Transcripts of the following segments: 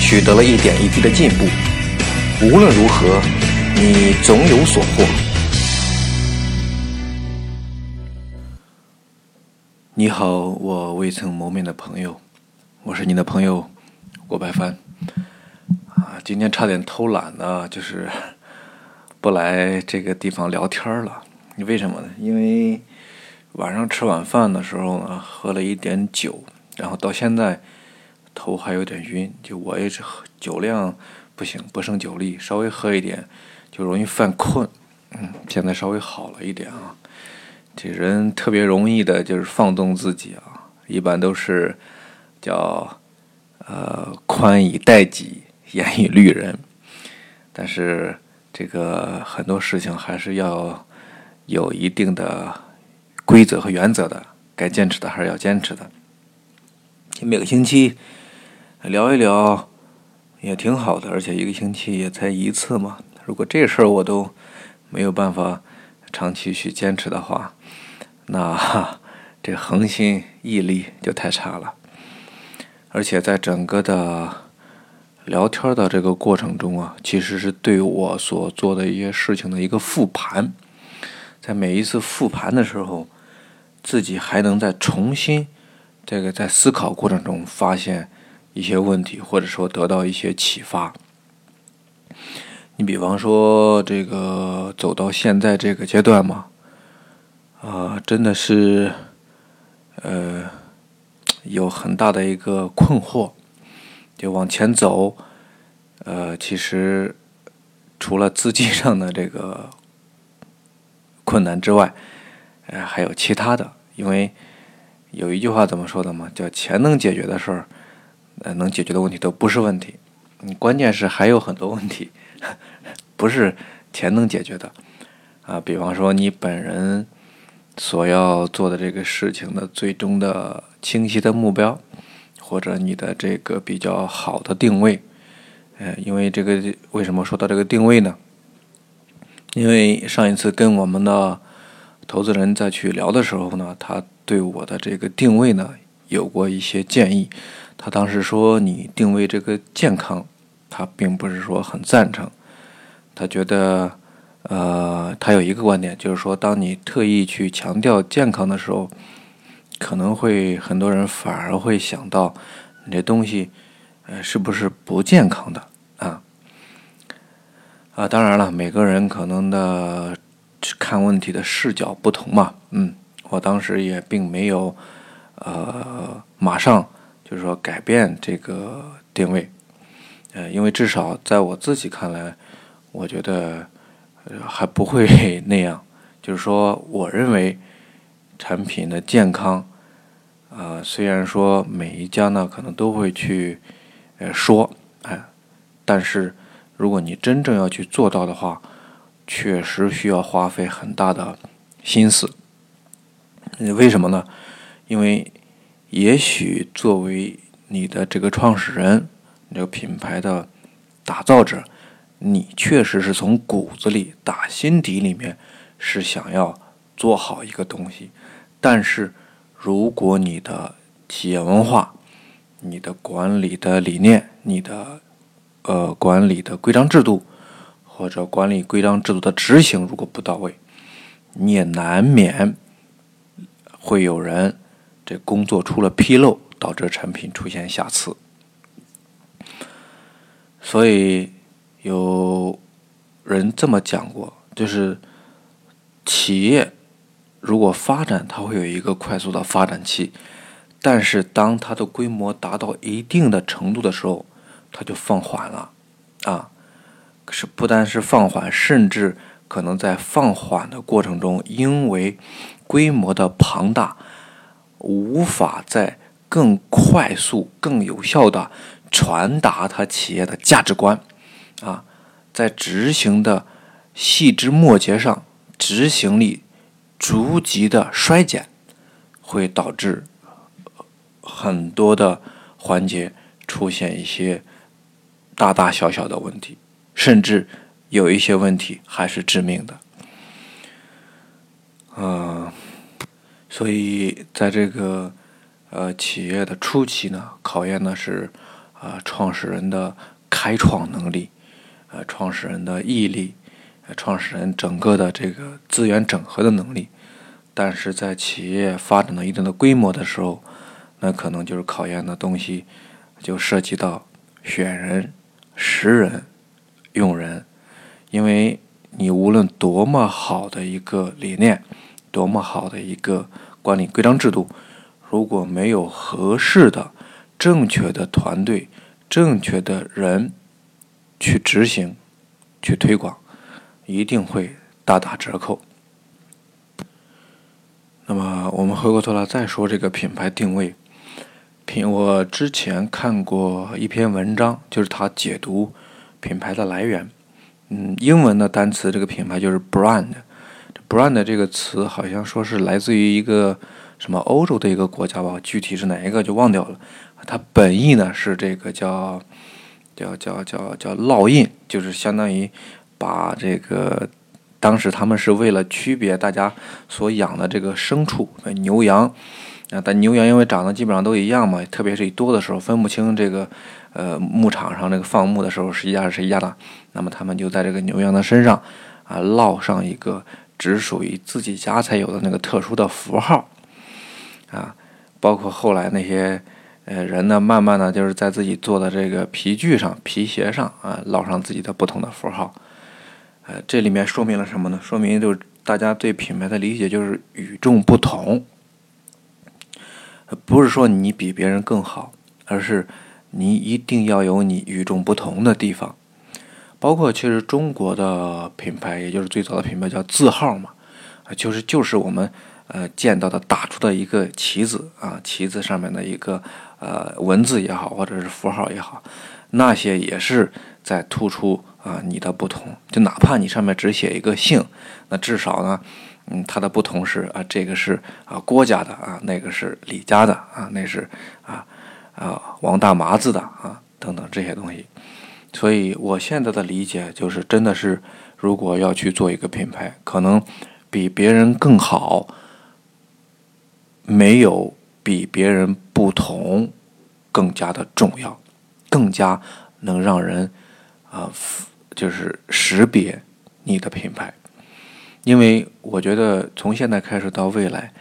取得了一点一滴的进步，无论如何，你总有所获。你好，我未曾谋面的朋友，我是你的朋友郭白帆。啊，今天差点偷懒呢，就是 不来这个地方聊天了。你为什么呢？因为晚上吃晚饭的时候呢，喝了一点酒，然后到现在。头还有点晕，就我也是喝酒量不行，不胜酒力，稍微喝一点就容易犯困。嗯，现在稍微好了一点啊。这人特别容易的就是放纵自己啊，一般都是叫呃宽以待己，严以律人。但是这个很多事情还是要有一定的规则和原则的，该坚持的还是要坚持的。每个星期。聊一聊也挺好的，而且一个星期也才一次嘛。如果这事儿我都没有办法长期去坚持的话，那 这恒心毅力就太差了。而且在整个的聊天的这个过程中啊，其实是对我所做的一些事情的一个复盘。在每一次复盘的时候，自己还能再重新这个在思考过程中发现。一些问题，或者说得到一些启发。你比方说，这个走到现在这个阶段嘛，啊，真的是，呃，有很大的一个困惑。就往前走，呃，其实除了资金上的这个困难之外，呃，还有其他的。因为有一句话怎么说的嘛，叫钱能解决的事儿。呃，能解决的问题都不是问题，你关键是还有很多问题，不是钱能解决的啊。比方说，你本人所要做的这个事情的最终的清晰的目标，或者你的这个比较好的定位，呃，因为这个为什么说到这个定位呢？因为上一次跟我们的投资人再去聊的时候呢，他对我的这个定位呢有过一些建议。他当时说：“你定位这个健康，他并不是说很赞成。他觉得，呃，他有一个观点，就是说，当你特意去强调健康的时候，可能会很多人反而会想到，你这东西，呃，是不是不健康的啊？啊，当然了，每个人可能的看问题的视角不同嘛。嗯，我当时也并没有，呃，马上。”就是说，改变这个定位，呃，因为至少在我自己看来，我觉得还不会 那样。就是说，我认为产品的健康，啊，虽然说每一家呢可能都会去呃说，哎，但是如果你真正要去做到的话，确实需要花费很大的心思。为什么呢？因为。也许作为你的这个创始人，这个品牌的打造者，你确实是从骨子里、打心底里面是想要做好一个东西。但是，如果你的企业文化、你的管理的理念、你的呃管理的规章制度，或者管理规章制度的执行如果不到位，你也难免会有人。这工作出了纰漏，导致产品出现瑕疵，所以有人这么讲过，就是企业如果发展，它会有一个快速的发展期，但是当它的规模达到一定的程度的时候，它就放缓了，啊，是不单是放缓，甚至可能在放缓的过程中，因为规模的庞大。无法在更快速、更有效的传达他企业的价值观，啊，在执行的细枝末节上，执行力逐级的衰减，会导致很多的环节出现一些大大小小的问题，甚至有一些问题还是致命的。嗯，所以在这个呃企业的初期呢，考验的是。啊，创始人的开创能力，呃，创始人的毅力，呃，创始人整个的这个资源整合的能力，但是在企业发展到一定的规模的时候，那可能就是考验的东西，就涉及到选人、识人、用人，因为你无论多么好的一个理念，多么好的一个管理规章制度，如果没有合适的。正确的团队，正确的人去执行、去推广，一定会大打折扣。那么，我们回过头来再说这个品牌定位。品，我之前看过一篇文章，就是他解读品牌的来源。嗯，英文的单词这个品牌就是 brand。Brand 这个词好像说是来自于一个什么欧洲的一个国家吧，具体是哪一个就忘掉了。它本意呢是这个叫叫叫叫叫烙印，就是相当于把这个当时他们是为了区别大家所养的这个牲畜牛羊啊，但牛羊因为长得基本上都一样嘛，特别是一多的时候分不清这个呃牧场上这个放牧的时候谁家是谁家的，那么他们就在这个牛羊的身上啊烙上一个只属于自己家才有的那个特殊的符号啊，包括后来那些。呃，人呢，慢慢的就是在自己做的这个皮具上、皮鞋上啊，烙上自己的不同的符号。呃，这里面说明了什么呢？说明就是大家对品牌的理解就是与众不同，不是说你比别人更好，而是你一定要有你与众不同的地方。包括其实中国的品牌，也就是最早的品牌叫字号嘛，啊就是就是我们。呃，见到的打出的一个旗子啊，旗子上面的一个呃文字也好，或者是符号也好，那些也是在突出啊你的不同。就哪怕你上面只写一个姓，那至少呢，嗯，它的不同是啊，这个是啊郭家的啊，那个是李家的啊，那是啊啊王大麻子的啊等等这些东西。所以我现在的理解就是，真的是如果要去做一个品牌，可能比别人更好。没有比别人不同更加的重要，更加能让人啊，就是识别你的品牌。因为我觉得从现在开始到未来，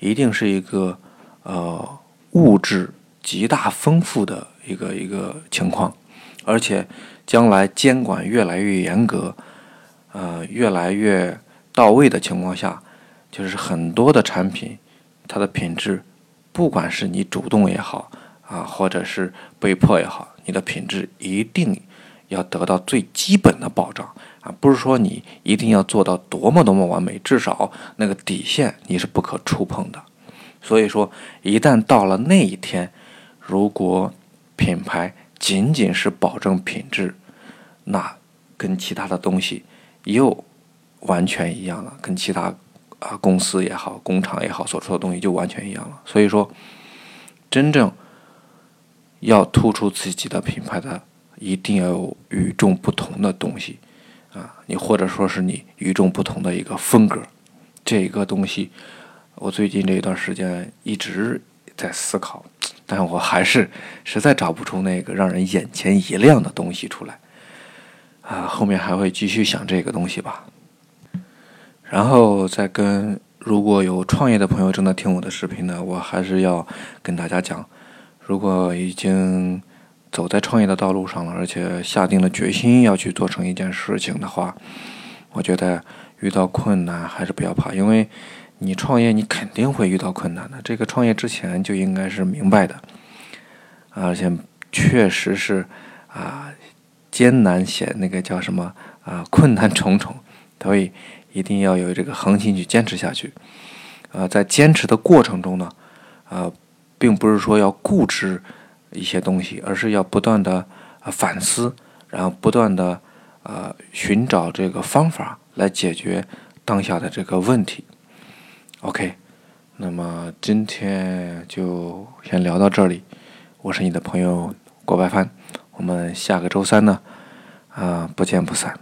一定是一个呃物质极大丰富的一个一个情况，而且将来监管越来越严格，呃越来越到位的情况下，就是很多的产品。它的品质，不管是你主动也好啊，或者是被迫也好，你的品质一定要得到最基本的保障啊！不是说你一定要做到多么多么完美，至少那个底线你是不可触碰的。所以说，一旦到了那一天，如果品牌仅仅是保证品质，那跟其他的东西又完全一样了，跟其他。啊，公司也好，工厂也好，所出的东西就完全一样了。所以说，真正要突出自己的品牌的，一定要有与众不同的东西啊！你或者说是你与众不同的一个风格，这个东西，我最近这一段时间一直在思考，但我还是实在找不出那个让人眼前一亮的东西出来啊！后面还会继续想这个东西吧。然后再跟如果有创业的朋友正在听我的视频呢，我还是要跟大家讲，如果已经走在创业的道路上了，而且下定了决心要去做成一件事情的话，我觉得遇到困难还是不要怕，因为你创业你肯定会遇到困难的，这个创业之前就应该是明白的，而且确实是啊艰难险那个叫什么啊 困难重重，所以。一定要有这个恒心去坚持下去，呃，在坚持的过程中呢，呃，并不是说要固执，一些东西，而是要不断的反思，然后不断的呃寻找这个方法来解决当下的这个问题。OK，那么今天就先聊到这里。我是你的朋友郭白帆，我们下个周三呢，啊，不见不散。